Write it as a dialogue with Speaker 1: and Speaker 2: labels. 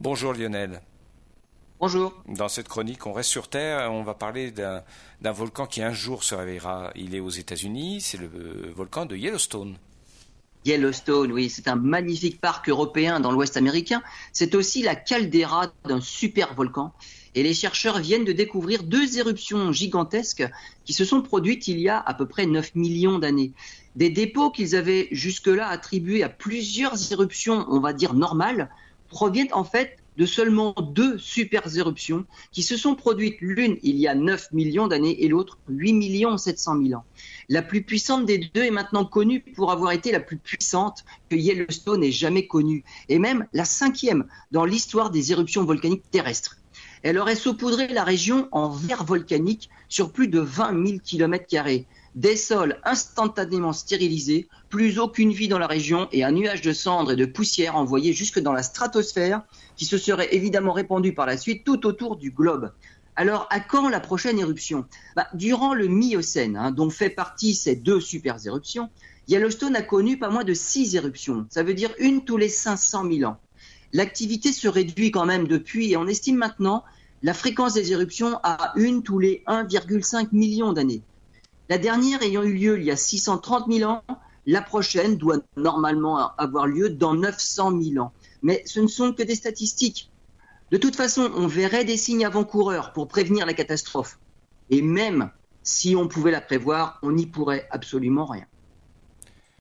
Speaker 1: Bonjour Lionel.
Speaker 2: Bonjour.
Speaker 1: Dans cette chronique, on reste sur Terre. On va parler d'un volcan qui un jour se réveillera. Il est aux États-Unis. C'est le volcan de Yellowstone.
Speaker 2: Yellowstone, oui, c'est un magnifique parc européen dans l'Ouest américain. C'est aussi la caldeira d'un super volcan. Et les chercheurs viennent de découvrir deux éruptions gigantesques qui se sont produites il y a à peu près 9 millions d'années. Des dépôts qu'ils avaient jusque-là attribués à plusieurs éruptions, on va dire normales, proviennent en fait de seulement deux super éruptions qui se sont produites l'une il y a 9 millions d'années et l'autre 8 millions 700 000 ans. La plus puissante des deux est maintenant connue pour avoir été la plus puissante que Yellowstone ait jamais connue, et même la cinquième dans l'histoire des éruptions volcaniques terrestres. Elle aurait saupoudré la région en verre volcanique sur plus de 20 000 km des sols instantanément stérilisés, plus aucune vie dans la région et un nuage de cendres et de poussière envoyé jusque dans la stratosphère qui se serait évidemment répandu par la suite tout autour du globe. Alors, à quand la prochaine éruption? Bah, Durant le Miocène, hein, dont fait partie ces deux super éruptions, Yellowstone a connu pas moins de six éruptions. Ça veut dire une tous les 500 000 ans. L'activité se réduit quand même depuis et on estime maintenant la fréquence des éruptions à une tous les 1,5 million d'années. La dernière ayant eu lieu il y a 630 000 ans, la prochaine doit normalement avoir lieu dans 900 000 ans. Mais ce ne sont que des statistiques. De toute façon, on verrait des signes avant-coureurs pour prévenir la catastrophe. Et même si on pouvait la prévoir, on n'y pourrait absolument rien.